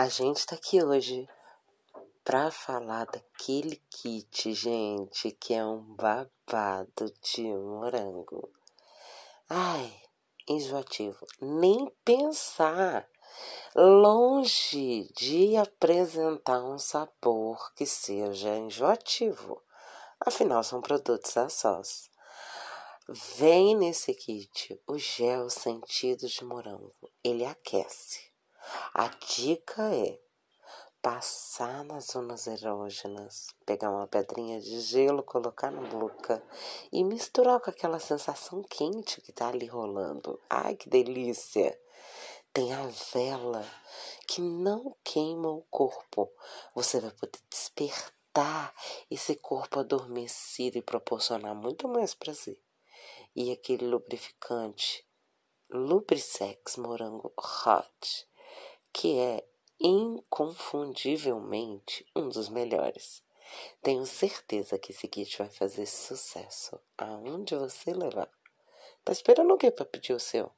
A gente tá aqui hoje para falar daquele kit, gente, que é um babado de morango. Ai, enjoativo. Nem pensar. Longe de apresentar um sabor que seja enjoativo. Afinal, são produtos da sós. Vem nesse kit o gel sentido de morango. Ele aquece. A dica é passar nas zonas erógenas, pegar uma pedrinha de gelo, colocar na boca e misturar com aquela sensação quente que tá ali rolando. Ai, que delícia! Tem a vela que não queima o corpo. Você vai poder despertar esse corpo adormecido e proporcionar muito mais prazer. E aquele lubrificante Lubrisex Morango Hot que é inconfundivelmente um dos melhores. Tenho certeza que esse kit vai fazer sucesso aonde você levar. Tá esperando o que para pedir o seu?